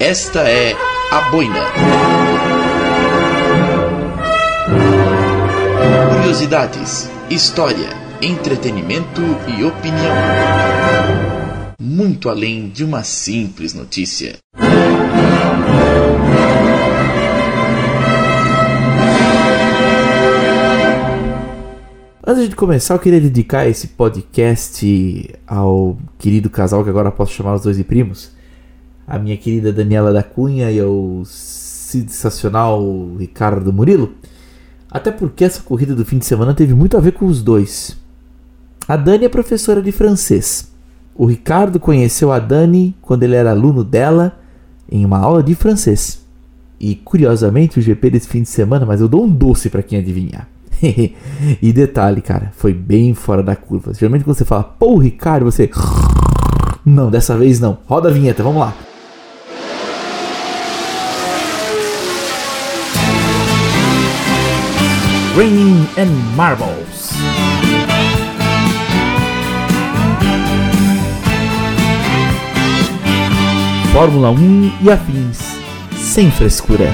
Esta é a boina. Curiosidades, história, entretenimento e opinião. Muito além de uma simples notícia. Antes de começar, eu queria dedicar esse podcast ao querido casal que agora posso chamar os dois de primos, a minha querida Daniela da Cunha e ao sensacional Ricardo Murilo. Até porque essa corrida do fim de semana teve muito a ver com os dois. A Dani é professora de francês. O Ricardo conheceu a Dani quando ele era aluno dela em uma aula de francês. E curiosamente, o GP desse fim de semana, mas eu dou um doce para quem adivinhar. e detalhe, cara, foi bem fora da curva. Geralmente quando você fala, pô, Ricardo, você. Não, dessa vez não. Roda a vinheta, vamos lá. Raining and Marbles. Fórmula 1 e afins, sem frescura.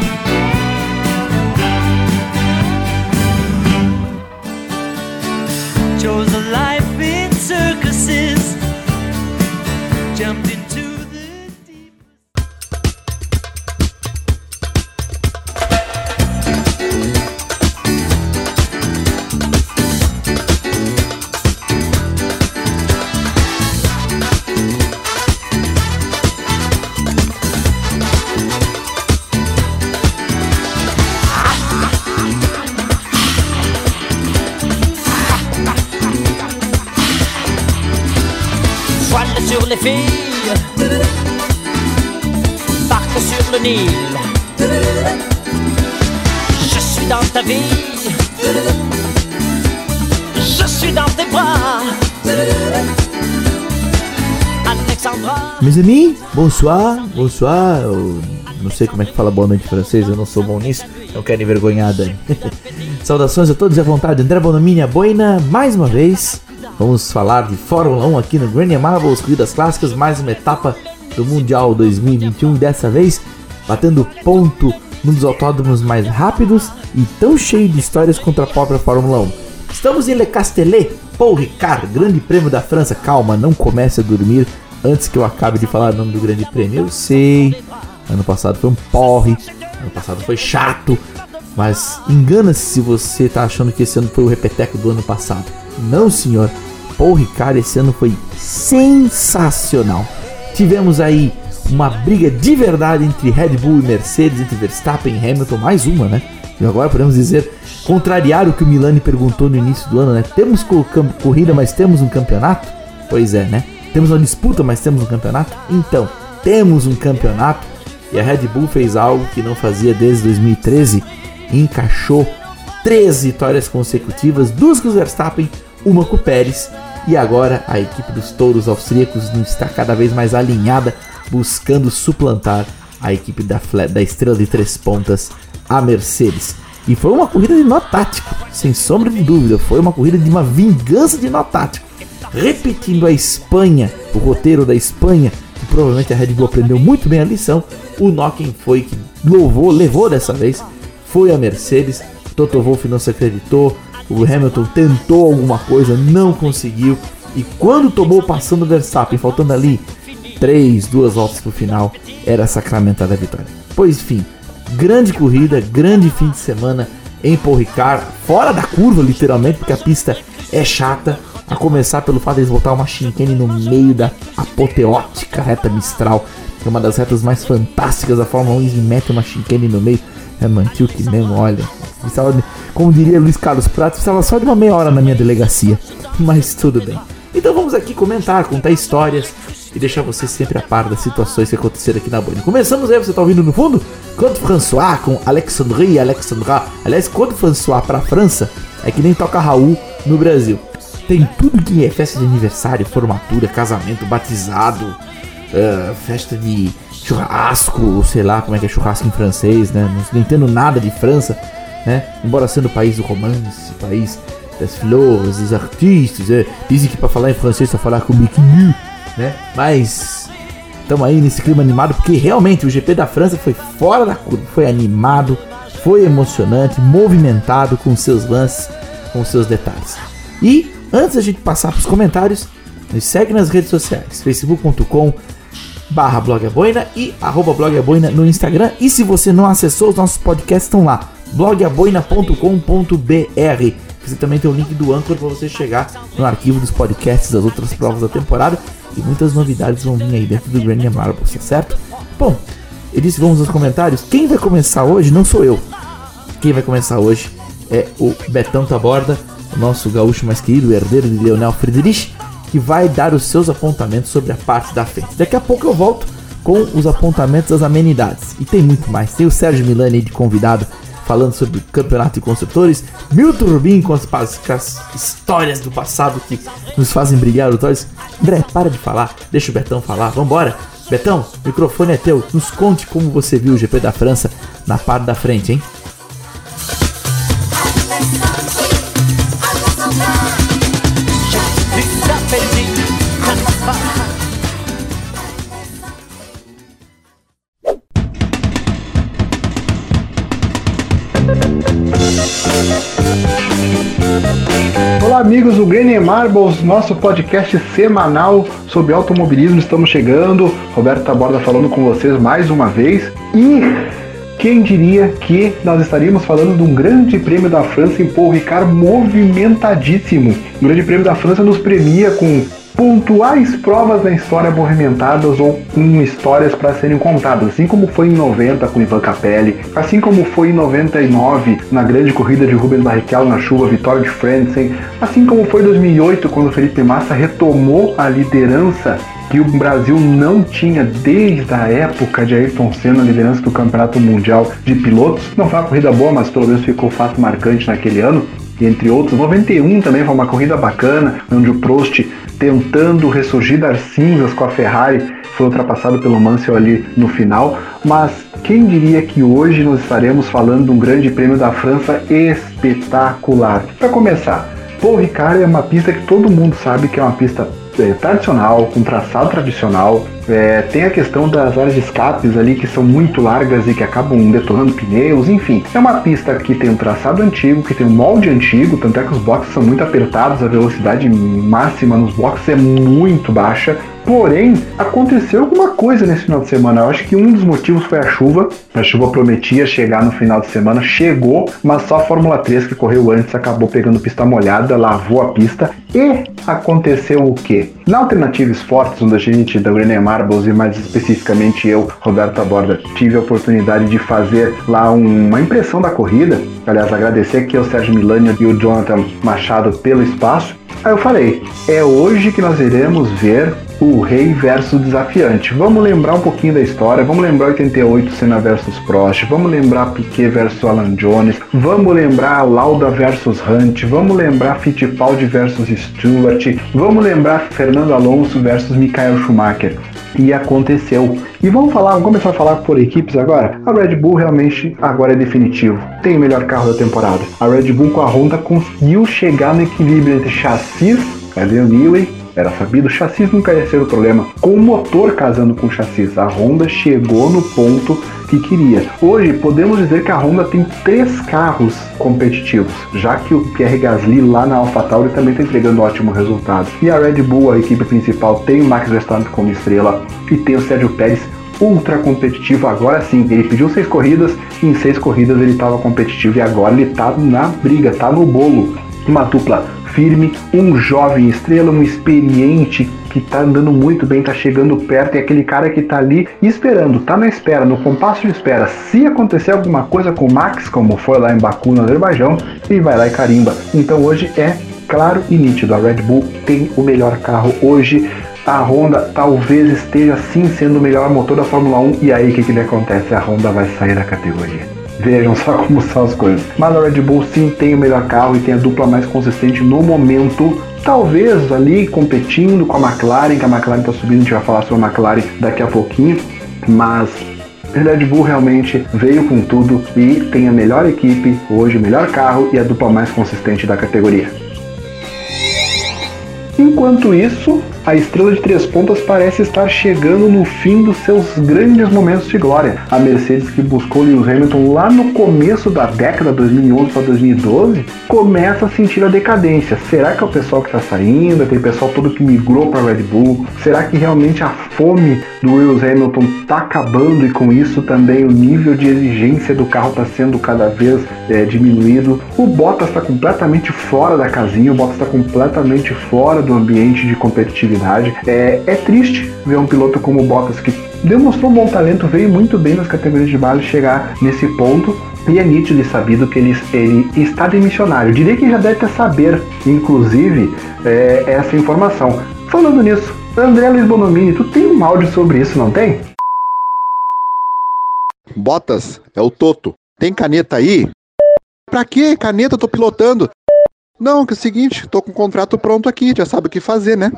Filles, barque sur le Nil. Je suis dans ta vie, je suis dans tes bras. Alexandra. Meus amis, bonsoir, bonsoir. Eu não sei como é que fala boa noite em francês, eu não sou bom nisso, não quero envergonhar Dani. Saudações a todos e à vontade, André Bonomini, a boina, mais uma vez. Vamos falar de Fórmula 1 aqui no Granny Marbles, corridas clássicas, mais uma etapa do Mundial 2021. Dessa vez, batendo ponto num dos autódromos mais rápidos e tão cheio de histórias contra a própria Fórmula 1. Estamos em Le Castellet, Paul Ricard, Grande Prêmio da França. Calma, não comece a dormir antes que eu acabe de falar o nome do Grande Prêmio. Eu sei, ano passado foi um porre, ano passado foi chato, mas engana-se se você tá achando que esse ano foi o repeteco do ano passado. Não, senhor. Paul Ricard esse ano foi sensacional. Tivemos aí uma briga de verdade entre Red Bull e Mercedes, entre Verstappen e Hamilton, mais uma, né? E agora podemos dizer, contrariar o que o Milani perguntou no início do ano, né? Temos corrida, mas temos um campeonato? Pois é, né? Temos uma disputa, mas temos um campeonato? Então, temos um campeonato e a Red Bull fez algo que não fazia desde 2013, encaixou três vitórias consecutivas, duas com o Verstappen, uma com o Pérez, e agora a equipe dos touros austríacos está cada vez mais alinhada, buscando suplantar a equipe da, da estrela de três pontas, a Mercedes. E foi uma corrida de nó tático, sem sombra de dúvida, foi uma corrida de uma vingança de nó tático. Repetindo a Espanha, o roteiro da Espanha, que provavelmente a Red Bull aprendeu muito bem a lição, o quem foi que louvou, levou dessa vez, foi a Mercedes. Toto Wolff não se acreditou, o Hamilton tentou alguma coisa, não conseguiu. E quando tomou passando o Verstappen, faltando ali 3, duas voltas pro final, era sacramentada a vitória. Pois enfim, grande corrida, grande fim de semana em Paul Ricard, fora da curva literalmente, porque a pista é chata. A começar pelo fato de eles botar uma chicane no meio da apoteótica reta Mistral, que é uma das retas mais fantásticas da Fórmula 1, e mete uma chicane no meio. É Mantiuk mesmo, olha. Precisava como diria Luiz Carlos Prato, precisava só de uma meia hora na minha delegacia. Mas tudo bem. Então vamos aqui comentar, contar histórias e deixar você sempre a par das situações que aconteceram aqui na Boina. Começamos aí, você tá ouvindo no fundo? Conde François com Alexandrie Alexandra. Aliás, Conde François pra França é que nem toca Raul no Brasil. Tem tudo que é festa de aniversário, formatura, casamento, batizado, eh, festa de churrasco, sei lá como é que é churrasco em francês, né? Não entendo nada de França, né? Embora sendo o país do romance, o país das flores, dos artistas, é, dizem que para falar em francês só falar com biquíni, né? Mas Estamos aí nesse clima animado, porque realmente o GP da França foi fora da curva, foi animado, foi emocionante, movimentado com seus lances, com seus detalhes. E antes da gente passar para os comentários, nos segue nas redes sociais, facebook.com barra blogaboina e arroba blogaboina no Instagram. E se você não acessou, os nossos podcasts estão lá, blogaboina.com.br. Você também tem o link do Anchor para você chegar no arquivo dos podcasts das outras provas da temporada. E muitas novidades vão vir aí dentro do Grand Marbles, tá certo? Bom, eu disse vamos aos comentários. Quem vai começar hoje não sou eu. Quem vai começar hoje é o Betão Taborda, o nosso gaúcho mais querido, herdeiro de Leonel Friedrich, que vai dar os seus apontamentos sobre a parte da frente. Daqui a pouco eu volto com os apontamentos das amenidades. E tem muito mais. Tem o Sérgio Milani de convidado falando sobre campeonato de construtores, Milton Rubin com as, as histórias do passado que nos fazem brilhar os olhos. André, para de falar, deixa o Betão falar, vambora. Betão, o microfone é teu, nos conte como você viu o GP da França na parte da frente, hein? Olá, amigos do Grêmio Marbles, nosso podcast semanal sobre automobilismo. Estamos chegando. Roberto Taborda falando com vocês mais uma vez. E quem diria que nós estaríamos falando de um grande prêmio da França em Paul Ricard movimentadíssimo. O grande prêmio da França nos premia com pontuais provas na história movimentadas ou com histórias para serem contadas, assim como foi em 90 com Ivan Capelli, assim como foi em 99 na grande corrida de Rubens Barrichello na chuva, vitória de Frentzen, assim como foi em 2008 quando Felipe Massa retomou a liderança que o Brasil não tinha desde a época de Ayrton Senna, a liderança do Campeonato Mundial de Pilotos. Não foi uma corrida boa, mas pelo menos ficou fato marcante naquele ano entre outros. 91 também foi uma corrida bacana, onde o Prost tentando ressurgir das cinzas com a Ferrari foi ultrapassado pelo Mansell ali no final, mas quem diria que hoje nós estaremos falando de um grande prêmio da França espetacular. Para começar, Paul Ricard é uma pista que todo mundo sabe que é uma pista é, tradicional, com traçado tradicional. É, tem a questão das áreas de escapes ali que são muito largas e que acabam detonando pneus, enfim. É uma pista que tem um traçado antigo, que tem um molde antigo, tanto é que os boxes são muito apertados, a velocidade máxima nos boxes é muito baixa. Porém, aconteceu alguma coisa nesse final de semana. Eu acho que um dos motivos foi a chuva. A chuva prometia chegar no final de semana, chegou, mas só a Fórmula 3 que correu antes acabou pegando pista molhada, lavou a pista. E aconteceu o quê? Na Alternativa Esportes, onde a gente, da Grêmio Marbles e mais especificamente eu, Roberto Aborda, tive a oportunidade de fazer lá uma impressão da corrida. Aliás, agradecer aqui ao Sérgio Milani e o Jonathan Machado pelo espaço. Aí eu falei, é hoje que nós iremos ver o rei versus desafiante. Vamos lembrar um pouquinho da história, vamos lembrar 88 Senna versus Prost, vamos lembrar Piquet versus Alan Jones, vamos lembrar Lauda versus Hunt, vamos lembrar Fittipaldi versus Stewart, vamos lembrar Fernando Alonso versus Michael Schumacher. E aconteceu. E vamos falar, vamos começar a falar por equipes agora. A Red Bull realmente agora é definitivo. Tem o melhor carro da temporada. A Red Bull com a Honda conseguiu chegar no equilíbrio entre chassis, cadê o Newey? Era sabido, chassis nunca ia ser o problema. Com o motor casando com o chassis, a Honda chegou no ponto que queria. Hoje, podemos dizer que a Honda tem três carros competitivos, já que o Pierre Gasly lá na AlphaTauri também está entregando ótimo resultado. E a Red Bull, a equipe principal, tem o Max Verstappen como estrela e tem o Sérgio Pérez ultra competitivo. Agora sim, ele pediu seis corridas em seis corridas ele estava competitivo e agora ele está na briga, está no bolo. Uma dupla firme, um jovem estrela, um experiente que tá andando muito bem, tá chegando perto, e aquele cara que tá ali esperando, tá na espera, no compasso de espera. Se acontecer alguma coisa com o Max, como foi lá em Baku, no Azerbaijão, ele vai lá e carimba. Então hoje é claro e nítido, a Red Bull tem o melhor carro hoje. A Honda talvez esteja sim sendo o melhor motor da Fórmula 1 e aí o que, que acontece? A Honda vai sair da categoria. Vejam só como são as coisas. Mas a Red Bull sim tem o melhor carro e tem a dupla mais consistente no momento. Talvez ali competindo com a McLaren, que a McLaren está subindo, a gente vai falar sobre a McLaren daqui a pouquinho. Mas Red Bull realmente veio com tudo e tem a melhor equipe, hoje o melhor carro e a dupla mais consistente da categoria. Enquanto isso, a estrela de três pontas parece estar chegando no fim dos seus grandes momentos de glória. A Mercedes que buscou Lewis Hamilton lá no começo da década 2011 para 2012 começa a sentir a decadência. Será que é o pessoal que está saindo? Aquele pessoal todo que migrou para Red Bull? Será que realmente a fome do Lewis Hamilton está acabando e com isso também o nível de exigência do carro está sendo cada vez é, diminuído? O Bottas está completamente fora da casinha, o Bottas está completamente fora do ambiente de competitividade. É, é triste ver um piloto como o Bottas que demonstrou bom talento, veio muito bem nas categorias de base chegar nesse ponto. E é nítido e sabido que ele, ele está demissionário. Eu diria que já deve ter saber, inclusive, é, essa informação. Falando nisso, André Luiz Bonomini, tu tem um áudio sobre isso, não tem? Botas, é o Toto. Tem caneta aí? Pra quê? Caneta, eu tô pilotando. Não, que é o seguinte, tô com o contrato pronto aqui, já sabe o que fazer, né?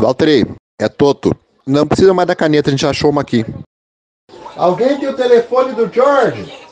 Valtteri, é Toto. Não precisa mais da caneta, a gente achou uma aqui. Alguém tem o telefone do George?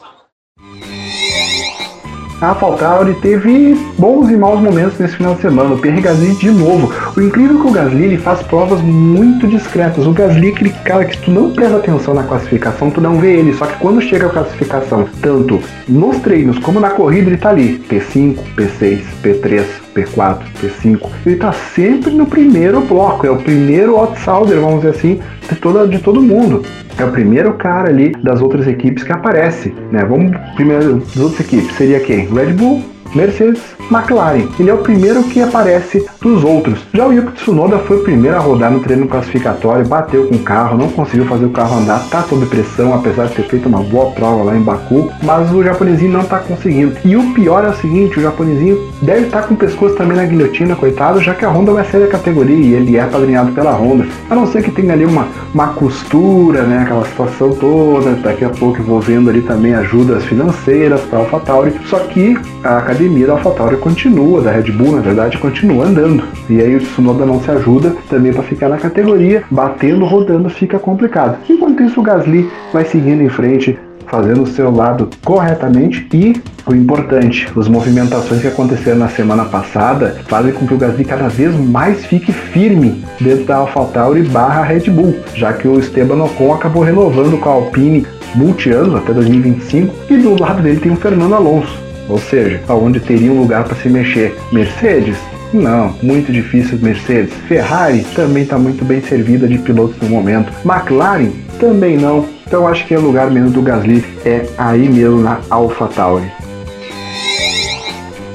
A AlphaTauri teve bons e maus momentos nesse final de semana. O Pierre Gasly de novo. O incrível é que o Gasly ele faz provas muito discretas. O Gasly é aquele cara que tu não presta atenção na classificação, tu não vê ele. Só que quando chega a classificação, tanto nos treinos como na corrida, ele tá ali. P5, P6, P3, P4, P5. Ele tá sempre no primeiro bloco. É o primeiro outsider, vamos dizer assim, de, toda, de todo mundo. É o primeiro cara ali das outras equipes que aparece, né? Vamos primeiro das outras equipes seria quem? Red Bull, Mercedes, McLaren. Ele é o primeiro que aparece dos outros. Já o Yuki Tsunoda foi o primeiro a rodar no treino classificatório, bateu com o carro, não conseguiu fazer o carro andar, tá sob pressão, apesar de ter feito uma boa prova lá em Baku, mas o japonesinho não tá conseguindo. E o pior é o seguinte, o japonesinho deve estar com o pescoço também na guilhotina, coitado, já que a Honda vai sair da categoria e ele é padrinhado pela Honda. A não ser que tenha ali uma, uma costura, né, aquela situação toda, daqui a pouco envolvendo ali também ajudas financeiras para AlphaTauri, só que a academia da AlphaTauri continua, da Red Bull, na verdade, continua andando. E aí o Tsunoda não se ajuda também para ficar na categoria, batendo, rodando, fica complicado. Enquanto isso, o Gasly vai seguindo em frente, fazendo o seu lado corretamente e o importante, as movimentações que aconteceram na semana passada fazem com que o Gasly cada vez mais fique firme dentro da AlphaTauri barra Red Bull, já que o Esteban Ocon acabou renovando com a Alpine multi-anos até 2025 e do lado dele tem o Fernando Alonso. Ou seja, aonde teria um lugar para se mexer. Mercedes? Não, muito difícil Mercedes. Ferrari também está muito bem servida de pilotos no momento. McLaren? Também não. Então acho que o lugar mesmo do Gasly é aí mesmo na AlphaTauri.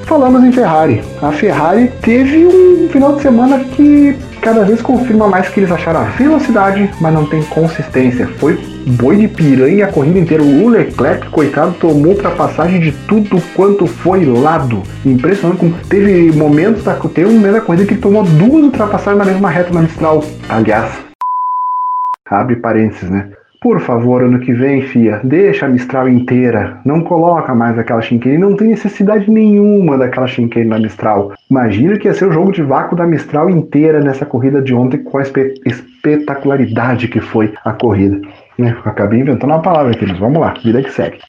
Falamos em Ferrari. A Ferrari teve um final de semana que cada vez confirma mais que eles acharam a velocidade, mas não tem consistência. Foi boi de piranha a corrida inteira. O Leclerc, coitado, tomou ultrapassagem de tudo quanto foi lado. Impressionante como teve momentos da teve um momento da corrida que ele tomou duas ultrapassagens na mesma reta na Mistral. Aliás, abre parênteses, né? Por favor, ano que vem, fia, deixa a Mistral inteira. Não coloca mais aquela chinqueira. Não tem necessidade nenhuma daquela chinqueira na Mistral. Imagina que ia ser o jogo de vácuo da Mistral inteira nessa corrida de ontem com a espe espetacularidade que foi a corrida. Né? Acabei inventando uma palavra aqui, mas vamos lá, vida que segue.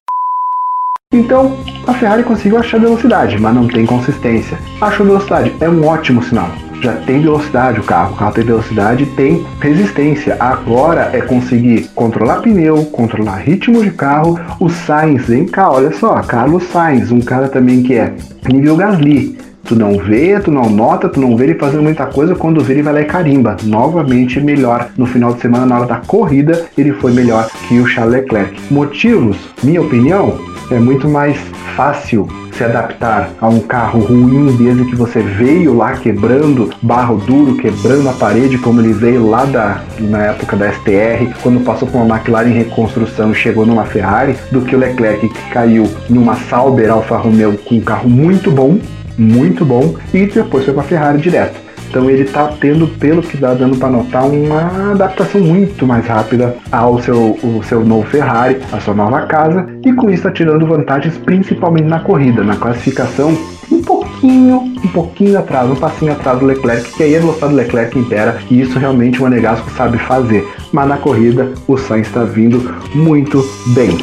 Então, a Ferrari conseguiu achar velocidade, mas não tem consistência. Achou velocidade, é um ótimo sinal. Já tem velocidade o carro, o carro tem velocidade tem resistência. Agora é conseguir controlar pneu, controlar ritmo de carro. O Sainz, vem cá, olha só, Carlos Sainz, um cara também que é nível Gasly. Tu não vê, tu não nota, tu não vê ele fazendo muita coisa, quando vê ele vai lá e carimba. Novamente melhor. No final de semana, na hora da corrida, ele foi melhor que o Charles Leclerc. Motivos? Minha opinião, é muito mais fácil se adaptar a um carro ruim desde que você veio lá quebrando barro duro, quebrando a parede, como ele veio lá da, na época da STR, quando passou por uma McLaren em reconstrução e chegou numa Ferrari, do que o Leclerc que caiu numa Sauber Alfa Romeo com um carro muito bom, muito bom, e depois foi para a Ferrari direto. Então ele está tendo, pelo que dá dando para notar, uma adaptação muito mais rápida ao seu, o seu novo Ferrari, a sua nova casa, e com isso está tirando vantagens principalmente na corrida, na classificação, um pouquinho, um pouquinho atrás, um passinho atrás do Leclerc, que aí a velocidade do Leclerc impera, e isso realmente o Monegasco sabe fazer. Mas na corrida o Sainz está vindo muito bem.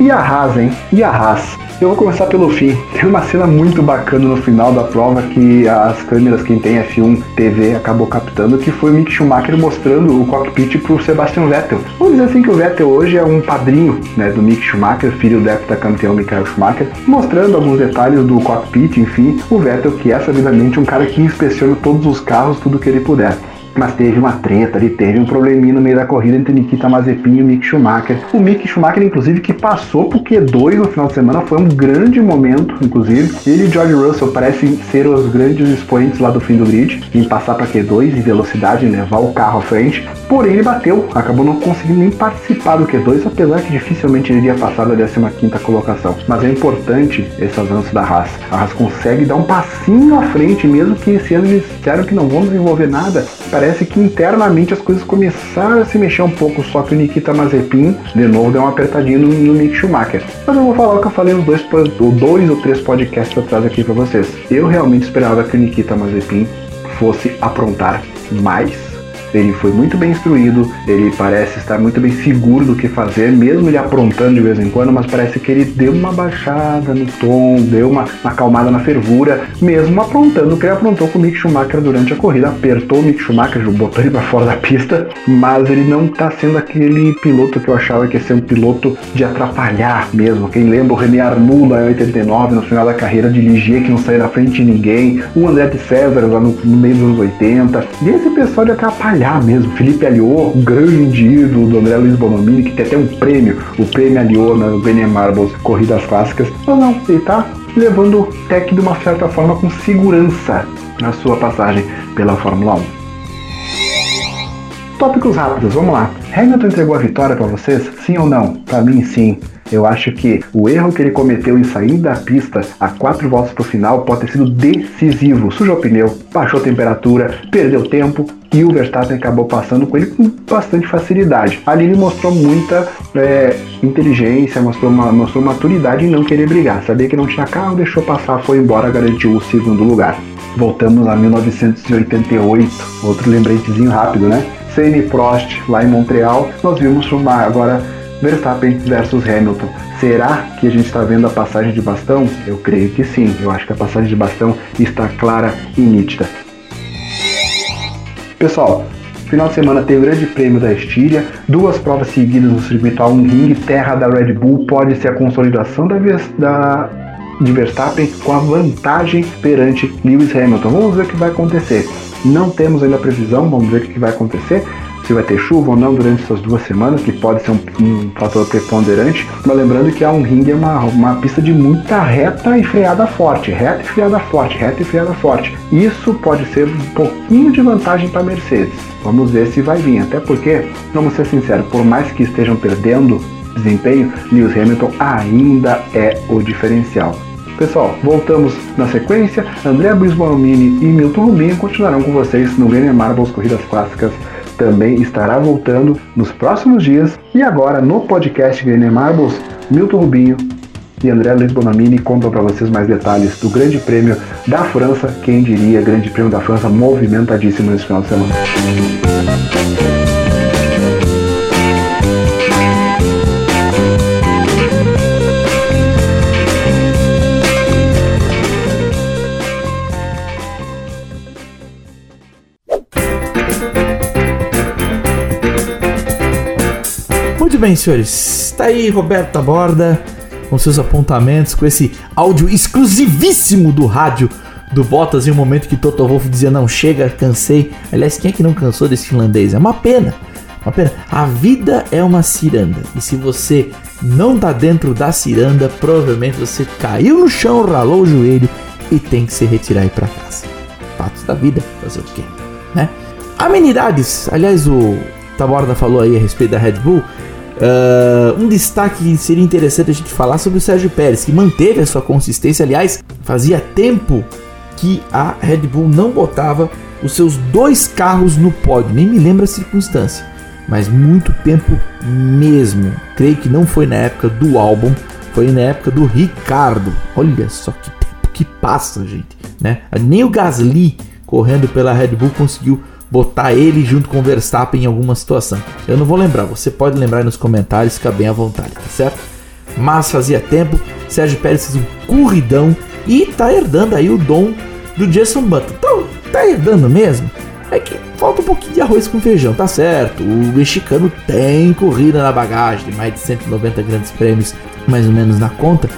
E a Haas, hein? E a Haas? Eu vou começar pelo fim. Tem uma cena muito bacana no final da prova que as câmeras, quem tem F1 TV, acabou captando, que foi o Mick Schumacher mostrando o cockpit pro Sebastian Vettel. Vamos dizer assim que o Vettel hoje é um padrinho né, do Mick Schumacher, filho do heptacampeão Michael Schumacher, mostrando alguns detalhes do cockpit, enfim, o Vettel que é sabidamente um cara que inspeciona todos os carros, tudo que ele puder mas teve uma treta ali, teve um probleminha no meio da corrida entre Nikita Mazepin e o Mick Schumacher. O Mick Schumacher, inclusive, que passou pro Q2 no final de semana, foi um grande momento, inclusive. Ele e George Russell parecem ser os grandes expoentes lá do fim do grid, em passar para Q2 em velocidade, levar o carro à frente. Porém, ele bateu, acabou não conseguindo nem participar do Q2, apesar que dificilmente ele iria passar da 15 colocação. Mas é importante esse avanço da Haas. A Haas consegue dar um passinho à frente, mesmo que esse ano eles disseram que não vão desenvolver nada. Parece que internamente as coisas começaram a se mexer um pouco, só que o Nikita Mazepin, de novo, deu uma apertadinha no, no Mick Schumacher. Mas eu vou falar o que eu falei nos dois, dois ou três podcasts atrás aqui para vocês. Eu realmente esperava que o Nikita Mazepin fosse aprontar mais ele foi muito bem instruído, ele parece estar muito bem seguro do que fazer, mesmo ele aprontando de vez em quando, mas parece que ele deu uma baixada no tom, deu uma, uma acalmada na fervura, mesmo aprontando o que ele aprontou com o Mick Schumacher durante a corrida. Apertou o Mick Schumacher, botou ele para fora da pista, mas ele não está sendo aquele piloto que eu achava que ia ser um piloto de atrapalhar mesmo. Quem lembra o René Arnoux lá em 89, no final da carreira, dirigia que não saía na frente de ninguém, o André de César lá no, no meio dos anos 80, e esse pessoal de atrapalhar olhar mesmo. Felipe Aliô, grande ídolo do André Luiz Bonomini, que tem até um prêmio, o prêmio Aliô na Bene Marbles Corridas Clássicas. Mas não, ele tá levando o Tech de uma certa forma com segurança na sua passagem pela Fórmula 1. Tópicos rápidos, vamos lá. Hamilton entregou a vitória para vocês? Sim ou não? Para mim, sim. Eu acho que o erro que ele cometeu em sair da pista a quatro voltas para o final pode ter sido decisivo. Sujou o pneu, baixou a temperatura, perdeu tempo e o Verstappen acabou passando com ele com bastante facilidade. Ali ele mostrou muita é, inteligência, mostrou, uma, mostrou maturidade em não querer brigar. Sabia que não tinha carro, deixou passar, foi embora, garantiu o segundo lugar. Voltamos a 1988, outro lembretezinho rápido, né? Senna Prost lá em Montreal, nós vimos uma agora Verstappen versus Hamilton. Será que a gente está vendo a passagem de bastão? Eu creio que sim. Eu acho que a passagem de bastão está clara e nítida. Pessoal, final de semana tem o Grande Prêmio da Estíria, duas provas seguidas no circuito A1 Ring, terra da Red Bull, pode ser a consolidação da, da de Verstappen com a vantagem perante Lewis Hamilton. Vamos ver o que vai acontecer. Não temos ainda previsão, vamos ver o que vai acontecer se vai ter chuva ou não durante essas duas semanas, que pode ser um, um fator preponderante. Mas lembrando que a um ringue é uma, uma pista de muita reta e freada forte, reta e freada forte, reta e freada forte. Isso pode ser um pouquinho de vantagem para Mercedes. Vamos ver se vai vir, até porque, vamos ser sinceros, por mais que estejam perdendo desempenho, Lewis Hamilton ainda é o diferencial. Pessoal, voltamos na sequência. André Bisbomini e Milton Rubinho continuarão com vocês no Grêmio Marbles Corridas Clássicas também estará voltando nos próximos dias. E agora no podcast Grêmio Marbles, Milton Rubinho e André Luiz Bonamini contam para vocês mais detalhes do Grande Prêmio da França. Quem diria, Grande Prêmio da França movimentadíssimo nesse final de semana. Muito bem, senhores. Está aí Roberto Borda com seus apontamentos, com esse áudio exclusivíssimo do rádio do Bottas em um momento que Toto Wolff dizia não chega, cansei. Aliás, quem é que não cansou desse finlandês? É uma pena. Uma pena. A vida é uma ciranda e se você não tá dentro da ciranda, provavelmente você caiu no chão, ralou o joelho e tem que se retirar e ir para casa. Fatos da vida, fazer o quê, né? Amenidades. Aliás, o Taborda falou aí a respeito da Red Bull. Uh, um destaque que seria interessante a gente falar sobre o Sérgio Pérez, que manteve a sua consistência. Aliás, fazia tempo que a Red Bull não botava os seus dois carros no pódio. Nem me lembro a circunstância, mas muito tempo mesmo. Creio que não foi na época do álbum, foi na época do Ricardo. Olha só que tempo que passa, gente. Né? Nem o Gasly correndo pela Red Bull conseguiu botar ele junto com o Verstappen em alguma situação. Eu não vou lembrar, você pode lembrar nos comentários, fica bem à vontade, tá certo? Mas fazia tempo Sérgio Pérez fez um corridão e tá herdando aí o dom do Jason Button. Então, tá herdando mesmo? É que falta um pouquinho de arroz com feijão, tá certo. O mexicano tem corrida na bagagem, mais de 190 grandes prêmios, mais ou menos na conta.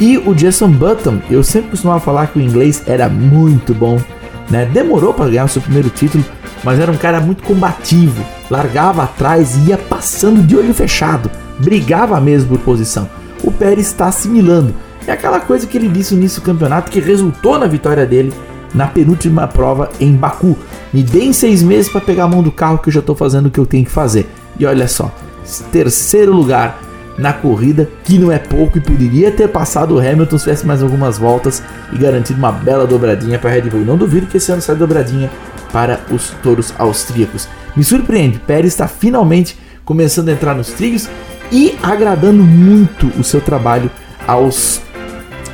E o Jason Button, eu sempre costumava falar que o inglês era muito bom, né? Demorou para ganhar o seu primeiro título, mas era um cara muito combativo, largava atrás e ia passando de olho fechado, brigava mesmo por posição. O Pérez está assimilando. É aquela coisa que ele disse no início do campeonato que resultou na vitória dele na penúltima prova em Baku. Me deem seis meses para pegar a mão do carro que eu já estou fazendo o que eu tenho que fazer. E olha só, terceiro lugar na corrida, que não é pouco e poderia ter passado o Hamilton se tivesse mais algumas voltas e garantido uma bela dobradinha para a Red Bull. Não duvido que esse ano saia dobradinha para os touros austríacos. Me surpreende, Pérez está finalmente começando a entrar nos trilhos e agradando muito o seu trabalho aos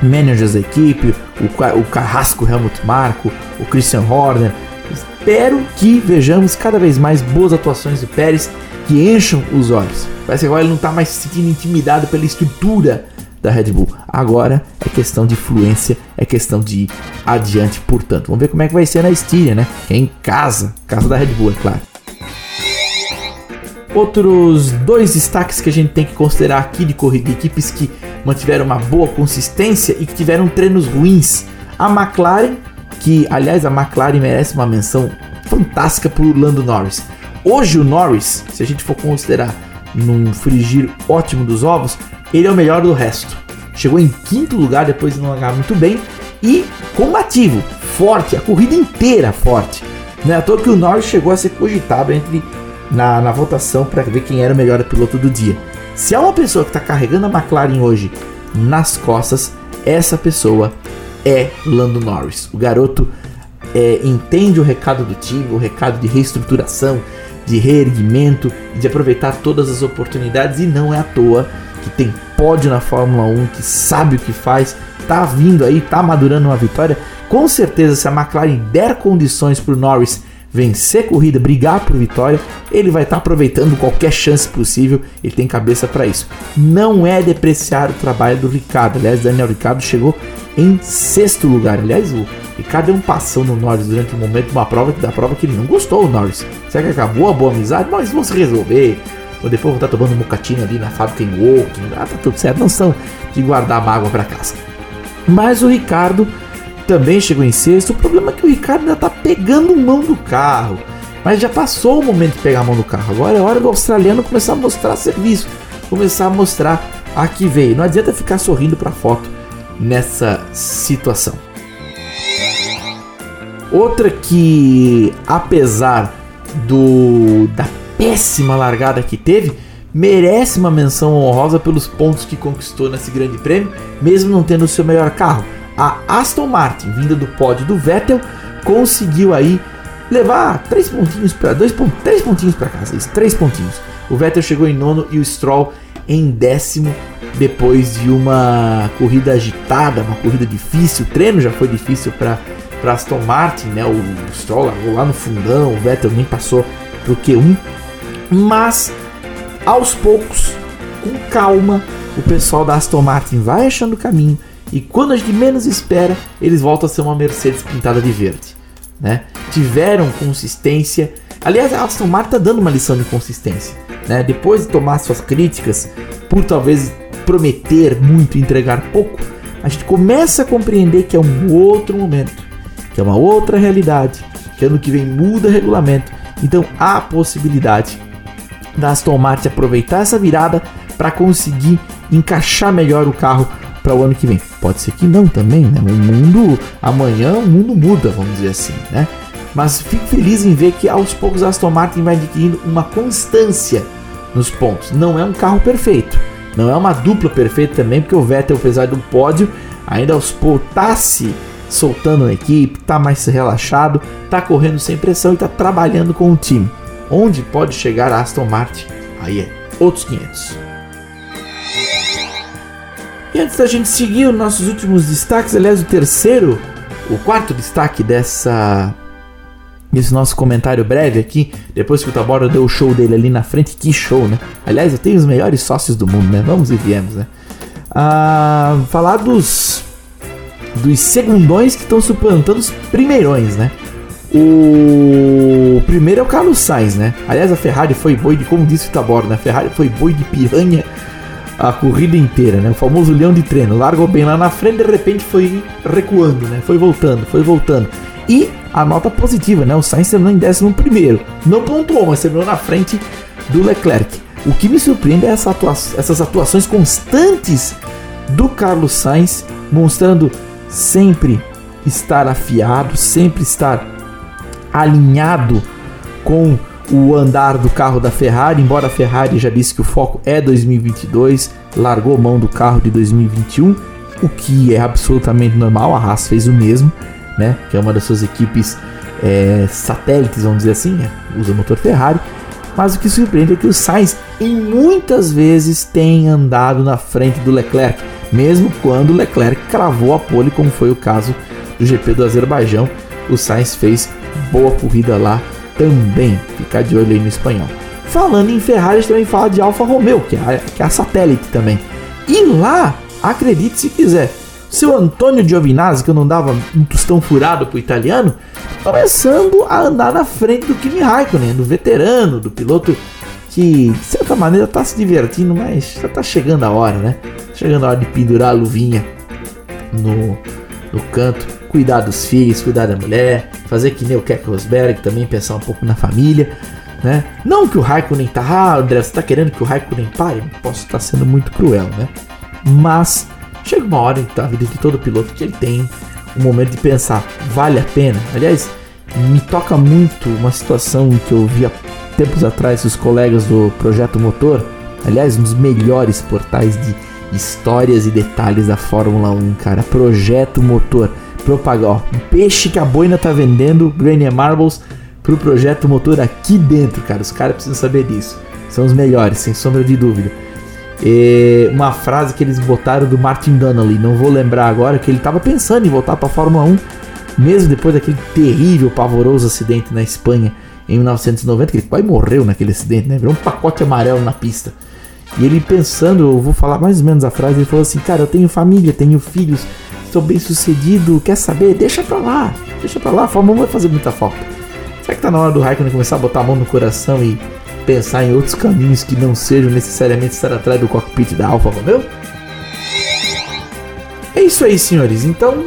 managers da equipe, o, o Carrasco Helmut Marko, o Christian Horner. Espero que vejamos cada vez mais boas atuações do Pérez que encham os olhos. Parece que agora ele não está mais se sentindo intimidado pela estrutura da Red Bull. Agora é questão de fluência, é questão de ir adiante, portanto. Vamos ver como é que vai ser na Estíria, né? É em casa, casa da Red Bull, é claro. Outros dois destaques que a gente tem que considerar aqui de corrida, equipes que mantiveram uma boa consistência e que tiveram treinos ruins. A McLaren, que aliás a McLaren merece uma menção fantástica por Lando Norris. Hoje o Norris, se a gente for considerar num frigir ótimo dos ovos, ele é o melhor do resto. Chegou em quinto lugar depois de não largar muito bem e combativo, forte, a corrida inteira forte. Não é à toa que o Norris chegou a ser cogitado entre na, na votação para ver quem era o melhor piloto do dia. Se há uma pessoa que está carregando a McLaren hoje nas costas, essa pessoa é Lando Norris. O garoto é, entende o recado do time, o recado de reestruturação, de reerguimento de aproveitar todas as oportunidades e não é à toa que tem pódio na Fórmula 1, que sabe o que faz, tá vindo aí, tá madurando uma vitória. Com certeza, se a McLaren der condições para o Norris vencer corrida, brigar por vitória, ele vai estar tá aproveitando qualquer chance possível. Ele tem cabeça para isso. Não é depreciar o trabalho do Ricardo. Aliás, Daniel Ricardo chegou em sexto lugar. Aliás, o Ricardo deu um passão no Norris durante um momento, uma prova da prova que ele não gostou, o Norris. Será que acabou a boa amizade? Mas se resolver. Ou depois vão estar tá tomando mocatinho ali na fábrica em Woking. Ah, tá tudo certo. Não são de guardar mágoa para casa. Mas o Ricardo também chegou em sexto. O problema é que o Ricardo ainda tá pegando mão do carro. Mas já passou o momento de pegar a mão do carro. Agora é hora do australiano começar a mostrar serviço. Começar a mostrar a que veio. Não adianta ficar sorrindo para foto nessa situação. Outra que, apesar do da péssima largada que teve, merece uma menção honrosa pelos pontos que conquistou nesse grande prêmio, mesmo não tendo o seu melhor carro. A Aston Martin, vinda do pódio do Vettel, conseguiu aí levar três pontinhos para dois três pontinhos para casa, isso, três pontinhos. O Vettel chegou em nono e o Stroll em décimo depois de uma corrida agitada, uma corrida difícil. O treino já foi difícil para para Aston Martin, né? O Stroll largou lá no fundão, o Vettel nem passou pro Q1, mas aos poucos, com calma, o pessoal da Aston Martin vai achando o caminho e quando a gente menos espera, eles voltam a ser uma Mercedes pintada de verde, né? Tiveram consistência. Aliás, a Aston Martin tá dando uma lição de consistência, né? Depois de tomar suas críticas por talvez prometer muito e entregar pouco, a gente começa a compreender que é um outro momento que é uma outra realidade, que ano que vem muda regulamento. Então há a possibilidade da Aston Martin aproveitar essa virada para conseguir encaixar melhor o carro para o ano que vem. Pode ser que não também, né? O mundo amanhã o mundo muda, vamos dizer assim, né? Mas fico feliz em ver que aos poucos a Aston Martin vai adquirindo uma constância nos pontos. Não é um carro perfeito, não é uma dupla perfeita também, porque o Vettel, apesar do pódio, ainda aos poucos tá se soltando a equipe, tá mais relaxado, tá correndo sem pressão e tá trabalhando com o time. Onde pode chegar a Aston Martin? Aí é outros 500. E antes da gente seguir os nossos últimos destaques, aliás, o terceiro, o quarto destaque dessa desse nosso comentário breve aqui, depois que o Tabora deu o show dele ali na frente, que show, né? Aliás, eu tenho os melhores sócios do mundo, né? Vamos e viemos, né? a falar dos dos segundões que estão suplantando os primeirões, né? O primeiro é o Carlos Sainz, né? Aliás, a Ferrari foi boi de, como disse o Taborda, né? A Ferrari foi boi de piranha a corrida inteira, né? O famoso leão de treino. Largou bem lá na frente, de repente foi recuando, né? Foi voltando, foi voltando. E a nota positiva, né? O Sainz terminou em 11 Não pontuou, mas terminou na frente do Leclerc. O que me surpreende é essa atua essas atuações constantes do Carlos Sainz, mostrando sempre estar afiado, sempre estar alinhado com o andar do carro da Ferrari, embora a Ferrari já disse que o foco é 2022, largou mão do carro de 2021, o que é absolutamente normal, a Haas fez o mesmo, né? Que é uma das suas equipes é, satélites, vamos dizer assim, né? usa motor Ferrari. Mas o que surpreende é que o Sainz, em muitas vezes, tem andado na frente do Leclerc, mesmo quando o Leclerc cravou a pole, como foi o caso do GP do Azerbaijão. O Sainz fez boa corrida lá também. Ficar de olho aí no espanhol. Falando em Ferrari, a gente também fala de Alfa Romeo, que é a, que é a satélite também. E lá, acredite se quiser, seu Antônio Giovinazzi, que eu não dava um tostão furado pro italiano, começando a andar na frente do Kimi Raikkonen, do veterano, do piloto que de certa maneira tá se divertindo, mas já tá chegando a hora, né? Chegando a hora de pendurar a luvinha no, no canto, cuidar dos filhos, cuidar da mulher, fazer que nem o Keck Rosberg também, pensar um pouco na família, né? Não que o Raikkonen tá, ah, André, você tá querendo que o Raikkonen pare? Posso estar sendo muito cruel, né? Mas chega uma hora da vida de todo piloto que ele tem um momento de pensar, vale a pena? Aliás, me toca muito uma situação que eu vi há tempos atrás os colegas do Projeto Motor, aliás, um dos melhores portais de histórias e detalhes da Fórmula 1, cara. Projeto Motor. Propaganda, ó, um peixe que a boina tá vendendo, Granier Marbles, pro Projeto Motor aqui dentro, cara. Os caras precisam saber disso. São os melhores, sem sombra de dúvida. E uma frase que eles botaram do Martin Donnelly, não vou lembrar agora, que ele estava pensando em voltar para a Fórmula 1, mesmo depois daquele terrível, pavoroso acidente na Espanha em 1990, que ele quase morreu naquele acidente, né? Virou um pacote amarelo na pista. E ele pensando, eu vou falar mais ou menos a frase, ele falou assim: Cara, eu tenho família, tenho filhos, sou bem sucedido, quer saber? Deixa pra lá, deixa pra lá, a Fórmula 1 vai fazer muita falta. Será que tá na hora do Raikkonen começar a botar a mão no coração e pensar em outros caminhos que não sejam necessariamente estar atrás do cockpit da Alfa Romeo? É isso aí, senhores. Então,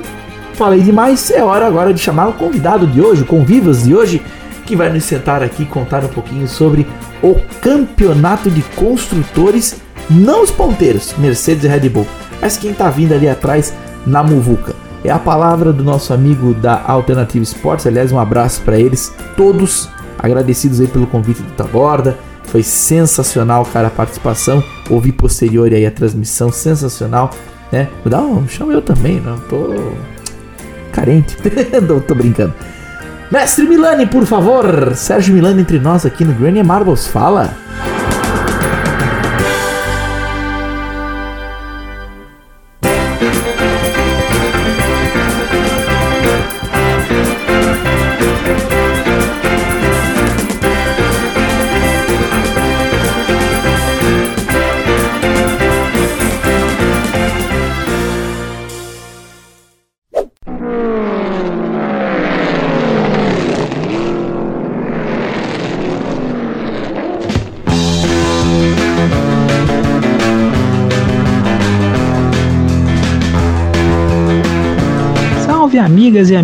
falei demais. É hora agora de chamar o convidado de hoje, o convivas de hoje, que vai nos sentar aqui e contar um pouquinho sobre o campeonato de construtores, não os ponteiros, Mercedes e Red Bull, mas quem está vindo ali atrás na Muvuca. É a palavra do nosso amigo da Alternative Sports. Aliás, um abraço para eles todos Agradecidos aí pelo convite do Taborda. Foi sensacional, cara, a participação. Ouvi posterior aí a transmissão, sensacional, né? Dá um, chama eu também, não tô carente. não tô brincando. Mestre Milani, por favor. Sérgio Milani entre nós aqui no Granny Marbles, fala.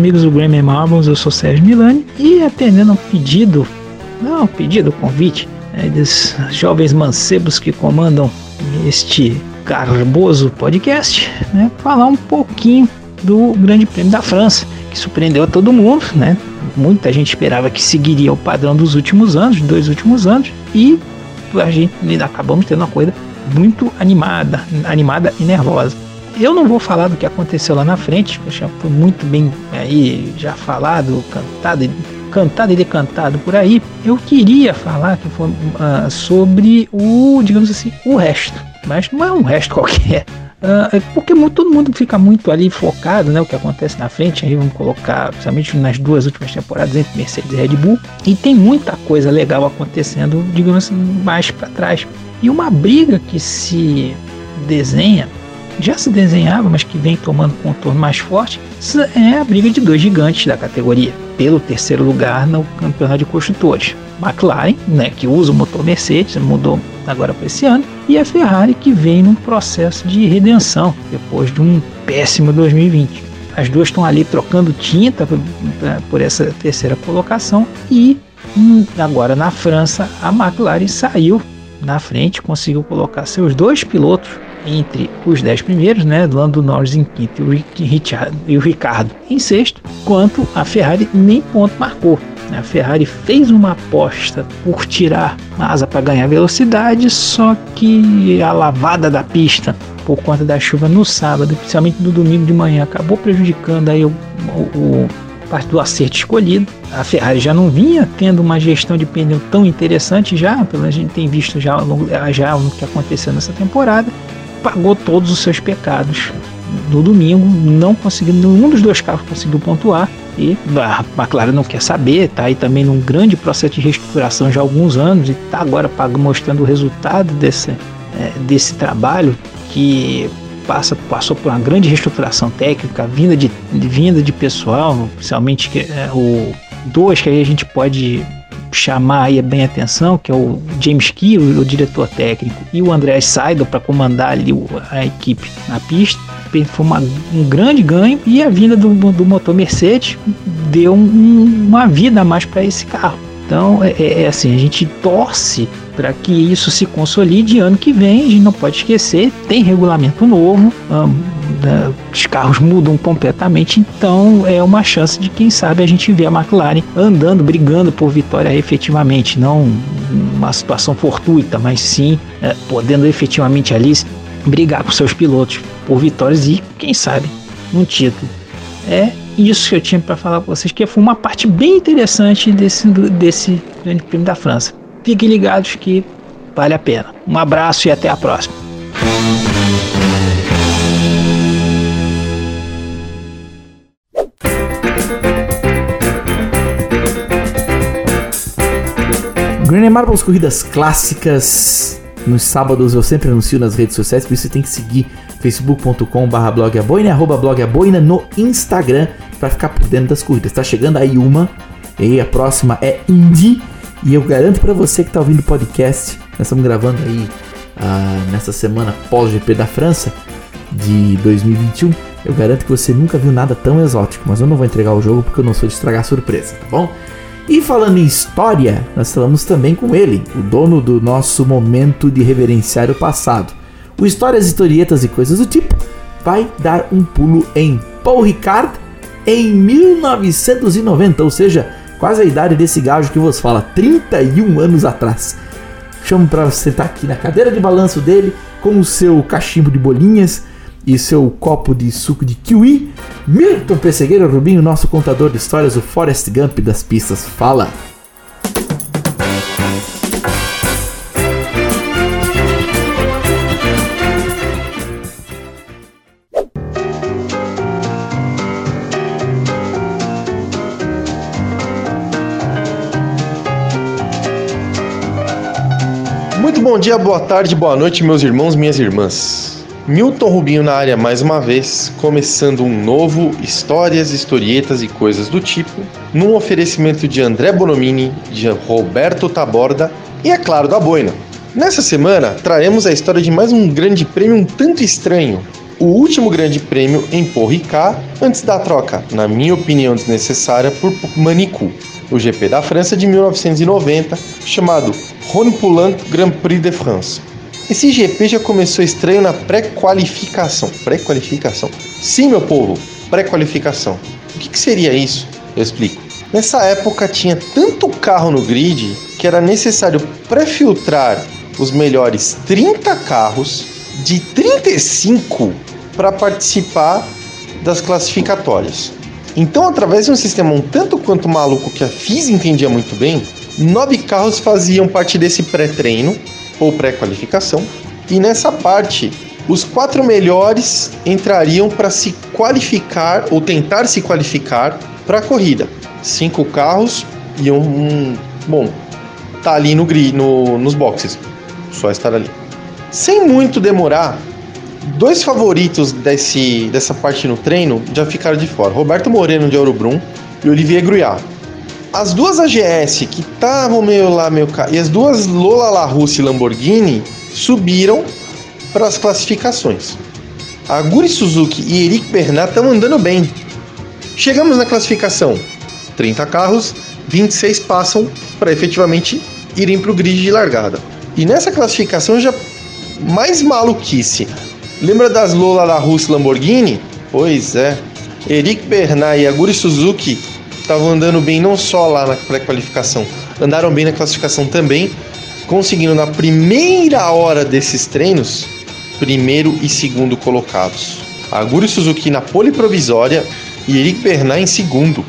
Amigos do Grammy Marbles, eu sou Sérgio Milani e atendendo um pedido, não, pedido, convite, né, dos jovens mancebos que comandam este garboso podcast, né, falar um pouquinho do Grande Prêmio da França, que surpreendeu a todo mundo, né? Muita gente esperava que seguiria o padrão dos últimos anos, dos dois últimos anos, e a gente acabamos tendo uma coisa muito animada, animada e nervosa. Eu não vou falar do que aconteceu lá na frente, foi muito bem aí já falado, cantado, cantado e decantado por aí. Eu queria falar que foi ah, sobre o, digamos assim, o resto, mas não é um resto qualquer. É porque todo mundo fica muito ali focado, né? O que acontece na frente, aí vamos colocar, principalmente nas duas últimas temporadas entre Mercedes e Red Bull, e tem muita coisa legal acontecendo, digamos assim, mais para trás. E uma briga que se desenha já se desenhava, mas que vem tomando contorno mais forte, é a briga de dois gigantes da categoria, pelo terceiro lugar no campeonato de construtores. McLaren, né, que usa o motor Mercedes, mudou agora para esse ano, e a Ferrari que vem num processo de redenção depois de um péssimo 2020. As duas estão ali trocando tinta por essa terceira colocação e hum, agora na França a McLaren saiu na frente, conseguiu colocar seus dois pilotos entre os dez primeiros, né, Lando Norris em quinto e o Ricardo em sexto, quanto a Ferrari nem ponto marcou. A Ferrari fez uma aposta por tirar asa para ganhar velocidade, só que a lavada da pista por conta da chuva no sábado, principalmente no domingo de manhã, acabou prejudicando aí o, o, o parte do acerto escolhido. A Ferrari já não vinha tendo uma gestão de pneu tão interessante já, a gente tem visto já, já o que aconteceu nessa temporada. Pagou todos os seus pecados no domingo, não conseguiu, nenhum dos dois carros conseguiu pontuar. E a McLaren não quer saber, tá aí também num grande processo de reestruturação já há alguns anos e está agora mostrando o resultado desse, é, desse trabalho que passa, passou por uma grande reestruturação técnica, vinda de, vinda de pessoal, principalmente é, o dois que aí a gente pode chamar aí bem atenção, que é o James Key, o, o diretor técnico, e o André Seidel para comandar ali a equipe na pista. Foi uma, um grande ganho e a vinda do, do motor Mercedes deu um, uma vida a mais para esse carro. Então, é, é, é, assim, a gente torce para que isso se consolide ano que vem, a gente não pode esquecer, tem regulamento novo, né, os carros mudam completamente, então é uma chance de quem sabe a gente ver a McLaren andando, brigando por vitória efetivamente, não uma situação fortuita, mas sim é, podendo efetivamente ali brigar com seus pilotos por vitórias e quem sabe um título. É isso que eu tinha para falar para vocês, que foi uma parte bem interessante desse, desse Grande Prêmio da França. Fiquem ligados que vale a pena. Um abraço e até a próxima. Green Marbles Corridas Clássicas. Nos sábados eu sempre anuncio nas redes sociais, por isso você tem que seguir facebook.com.br blogaboina, arroba blogaboina no Instagram para ficar por dentro das corridas. Tá chegando aí uma, e a próxima é Indy, e eu garanto para você que tá ouvindo o podcast, nós estamos gravando aí uh, nessa semana pós-GP da França de 2021. Eu garanto que você nunca viu nada tão exótico, mas eu não vou entregar o jogo porque eu não sou de estragar surpresa, tá bom? E falando em história, nós falamos também com ele, o dono do nosso momento de reverenciar o passado. O Histórias, Historietas e Coisas do Tipo vai dar um pulo em Paul Ricard em 1990, ou seja, quase a idade desse gajo que vos fala, 31 anos atrás. Chamo para sentar aqui na cadeira de balanço dele com o seu cachimbo de bolinhas e seu copo de suco de kiwi. Milton Pessegueiro Rubinho, nosso contador de histórias, o Forrest Gump das pistas, fala. Bom dia, boa tarde, boa noite, meus irmãos, minhas irmãs. Milton Rubinho na área mais uma vez, começando um novo Histórias, Historietas e Coisas do Tipo, num oferecimento de André Bonomini, de Roberto Taborda e, é claro, da Boina. Nessa semana, traremos a história de mais um grande prêmio um tanto estranho. O último grande prêmio em Ricard, antes da troca, na minha opinião desnecessária, por Manicu o GP da França de 1990, chamado Rhône Poulenc Grand Prix de France. Esse GP já começou estranho na pré-qualificação. Pré-qualificação? Sim, meu povo, pré-qualificação. O que, que seria isso? Eu explico. Nessa época tinha tanto carro no grid que era necessário pré-filtrar os melhores 30 carros de 35 para participar das classificatórias. Então, através de um sistema um tanto quanto maluco que a FIS entendia muito bem, nove carros faziam parte desse pré-treino ou pré-qualificação, e nessa parte, os quatro melhores entrariam para se qualificar ou tentar se qualificar para a corrida. Cinco carros e um, bom, tá ali no no, nos boxes, só estar ali. Sem muito demorar, dois favoritos desse, dessa parte no treino já ficaram de fora: Roberto Moreno de Ouro e Olivier Gruyat. As duas AGS que estavam meio lá, meio cá, e as duas Lola La Russa e Lamborghini subiram para as classificações. A Guri Suzuki e Eric Bernat estão andando bem. Chegamos na classificação: 30 carros, 26 passam para efetivamente irem para o grid de largada. E nessa classificação já mais maluquice. Lembra das Lola La Russa e Lamborghini? Pois é. Eric Bernat e a Guri Suzuki estavam andando bem não só lá na pré-qualificação, andaram bem na classificação também, conseguindo na primeira hora desses treinos primeiro e segundo colocados. Aguri Suzuki na pole provisória e Eric Bernat em segundo.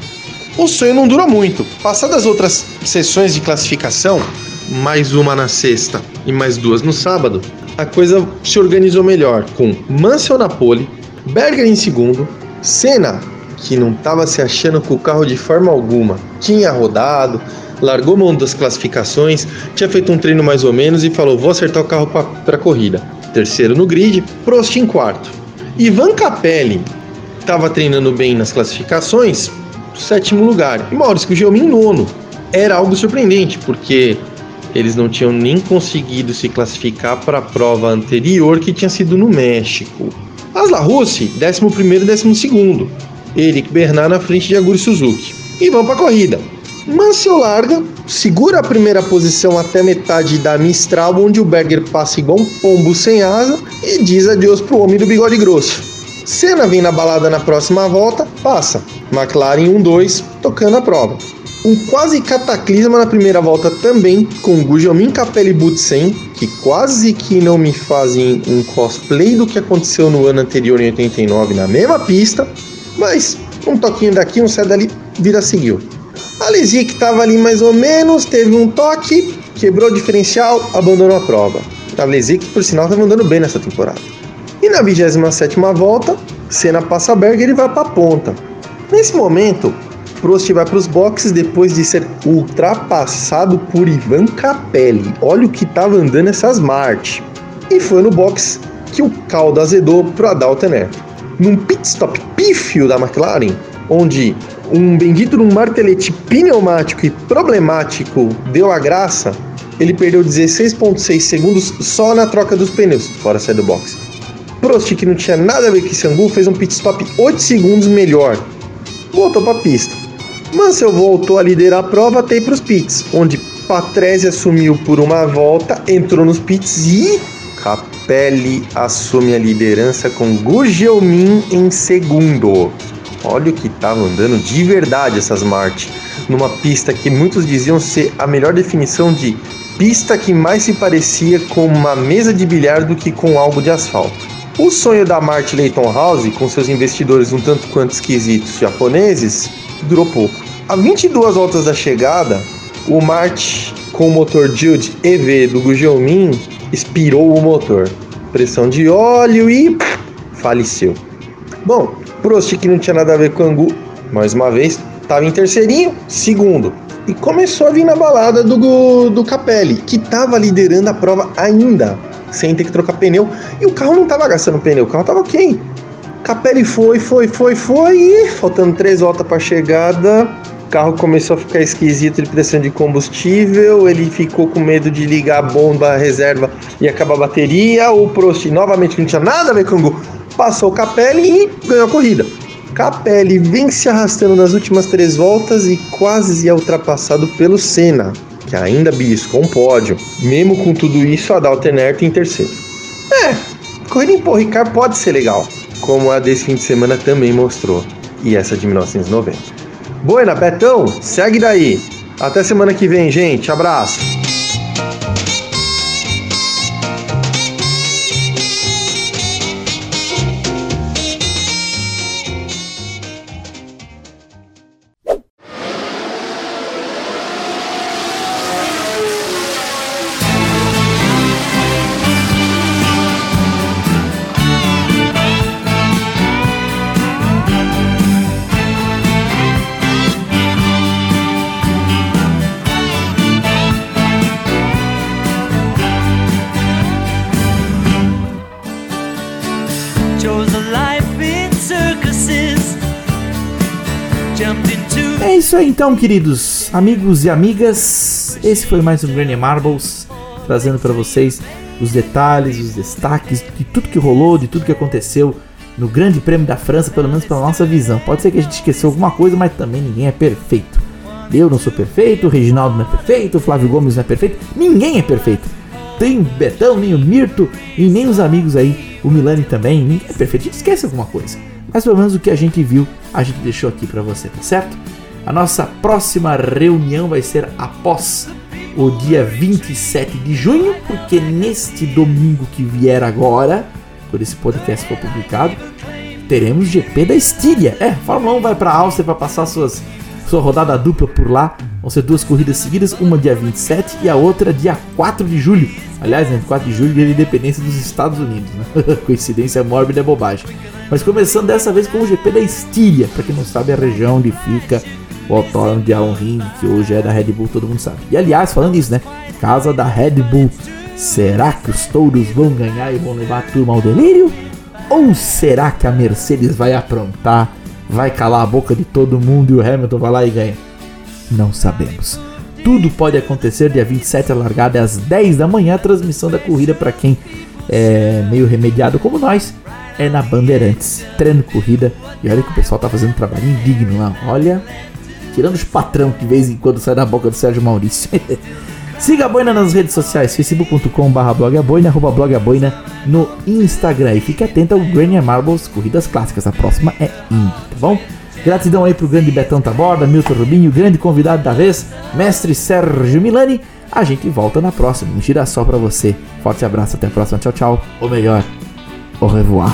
O sonho não dura muito. Passadas as outras sessões de classificação, mais uma na sexta e mais duas no sábado, a coisa se organizou melhor com Mansell na pole, Berger em segundo, Senna, que não estava se achando com o carro de forma alguma, tinha rodado, largou mão das classificações, tinha feito um treino mais ou menos e falou: vou acertar o carro para a corrida. Terceiro no grid, Prost em quarto. Ivan Capelli estava treinando bem nas classificações, sétimo lugar. E Maurício Gugelmin nono. Era algo surpreendente, porque eles não tinham nem conseguido se classificar para a prova anterior que tinha sido no México. Asla Rossi, 11 e 12. Eric Bernard na frente de Aguri Suzuki. E vão para a corrida. Mansell larga, segura a primeira posição até metade da Mistral, onde o Berger passa igual um pombo sem asa e diz adeus pro homem do bigode grosso. Senna vem na balada na próxima volta, passa. McLaren 1-2, tocando a prova. Um quase cataclisma na primeira volta também, com Gugelmin Capelli Butsen, que quase que não me fazem um cosplay do que aconteceu no ano anterior em 89 na mesma pista, mas um toquinho daqui, um sai dali, vira seguiu. A Lesia, que estava ali mais ou menos, teve um toque, quebrou o diferencial, abandonou a prova. A Lesia, que por sinal estava andando bem nessa temporada. E na 27 volta, Senna passa Berger e vai para a ponta. Nesse momento, Prost vai para os boxes depois de ser ultrapassado por Ivan Capelli. Olha o que estava andando essa Smart. E foi no box que o caldo azedou para Adalto Neto. Num pit stop pífio da McLaren, onde um bendito um martelete pneumático e problemático deu a graça, ele perdeu 16,6 segundos só na troca dos pneus, fora sair do box. Prost, que não tinha nada a ver com esse angu, fez um pit stop 8 segundos melhor. Voltou para a pista. Mansell voltou a liderar a prova até para os pits, onde Patrese assumiu por uma volta, entrou nos pits e Capelli assume a liderança com Gugelmin em segundo. Olha o que estava andando de verdade essas Marte, numa pista que muitos diziam ser a melhor definição de pista que mais se parecia com uma mesa de bilhar do que com algo de asfalto. O sonho da Marte Leighton House, com seus investidores um tanto quanto esquisitos japoneses, durou pouco. A 22 voltas da chegada, o Marte com o motor Jude EV do Gugelmin expirou o motor. Pressão de óleo e faleceu. Bom, Prost, que não tinha nada a ver com o Angu, mais uma vez, estava em terceirinho, segundo. E começou a vir na balada do, do Capelli, que estava liderando a prova ainda, sem ter que trocar pneu. E o carro não estava gastando pneu, o carro estava ok. Capelli foi, foi, foi, foi, e faltando três voltas para chegada, o carro começou a ficar esquisito de pressão de combustível, ele ficou com medo de ligar a bomba reserva e acabar a bateria. O Prost, novamente, não tinha nada a ver com o passou o Capelli e ganhou a corrida. Capelli vem se arrastando nas últimas três voltas e quase é ultrapassado pelo Senna, que ainda biscou um pódio. Mesmo com tudo isso, a Dalton em terceiro. É, corrida em pode ser legal, como a desse fim de semana também mostrou, e essa de 1990. Boa, Betão, segue daí. Até semana que vem, gente. Abraço. Isso aí então, queridos amigos e amigas. Esse foi mais um Granny Marbles, trazendo para vocês os detalhes, os destaques de tudo que rolou, de tudo que aconteceu no Grande Prêmio da França, pelo menos pela nossa visão. Pode ser que a gente esqueceu alguma coisa, mas também ninguém é perfeito. Eu não sou perfeito, o Reginaldo não é perfeito, o Flávio Gomes não é perfeito, ninguém é perfeito. Tem o Betão, nem o Mirto e nem os amigos aí, o Milani também, ninguém é perfeito. A gente esquece alguma coisa. Mas pelo menos o que a gente viu, a gente deixou aqui para você, tá certo? A nossa próxima reunião vai ser após o dia 27 de junho, porque neste domingo que vier agora, quando esse podcast for publicado, teremos GP da Estíria. É, Fórmula 1 vai para a Áustria para passar suas, sua rodada dupla por lá. Vão ser duas corridas seguidas, uma dia 27 e a outra dia 4 de julho. Aliás, né, 4 de julho, dia de independência dos Estados Unidos. Né? Coincidência mórbida é bobagem. Mas começando dessa vez com o GP da Estíria, para quem não sabe, a região onde fica o autódromo de Ring, que hoje é da Red Bull, todo mundo sabe. E aliás, falando isso, né? Casa da Red Bull. Será que os touros vão ganhar e vão levar a turma ao delírio? Ou será que a Mercedes vai aprontar, vai calar a boca de todo mundo e o Hamilton vai lá e ganha? Não sabemos. Tudo pode acontecer dia 27, a largada é às 10 da manhã, a transmissão da corrida para quem é meio remediado como nós, é na Bandeirantes. Treino corrida e olha que o pessoal tá fazendo um trabalho indigno lá. Olha, tirando os patrão que de vez em quando sai da boca do Sérgio Maurício. Siga a Boina nas redes sociais, facebook.com.br blogaboina, arroba blogaboina no Instagram. E fique atento ao Granny Marbles Corridas Clássicas. A próxima é Indy, tá bom? Gratidão aí pro grande Betão Taborda, Milton Rubinho, grande convidado da vez, mestre Sérgio Milani. A gente volta na próxima. Um girassol pra você. Forte abraço, até a próxima. Tchau, tchau. Ou melhor, au revoir.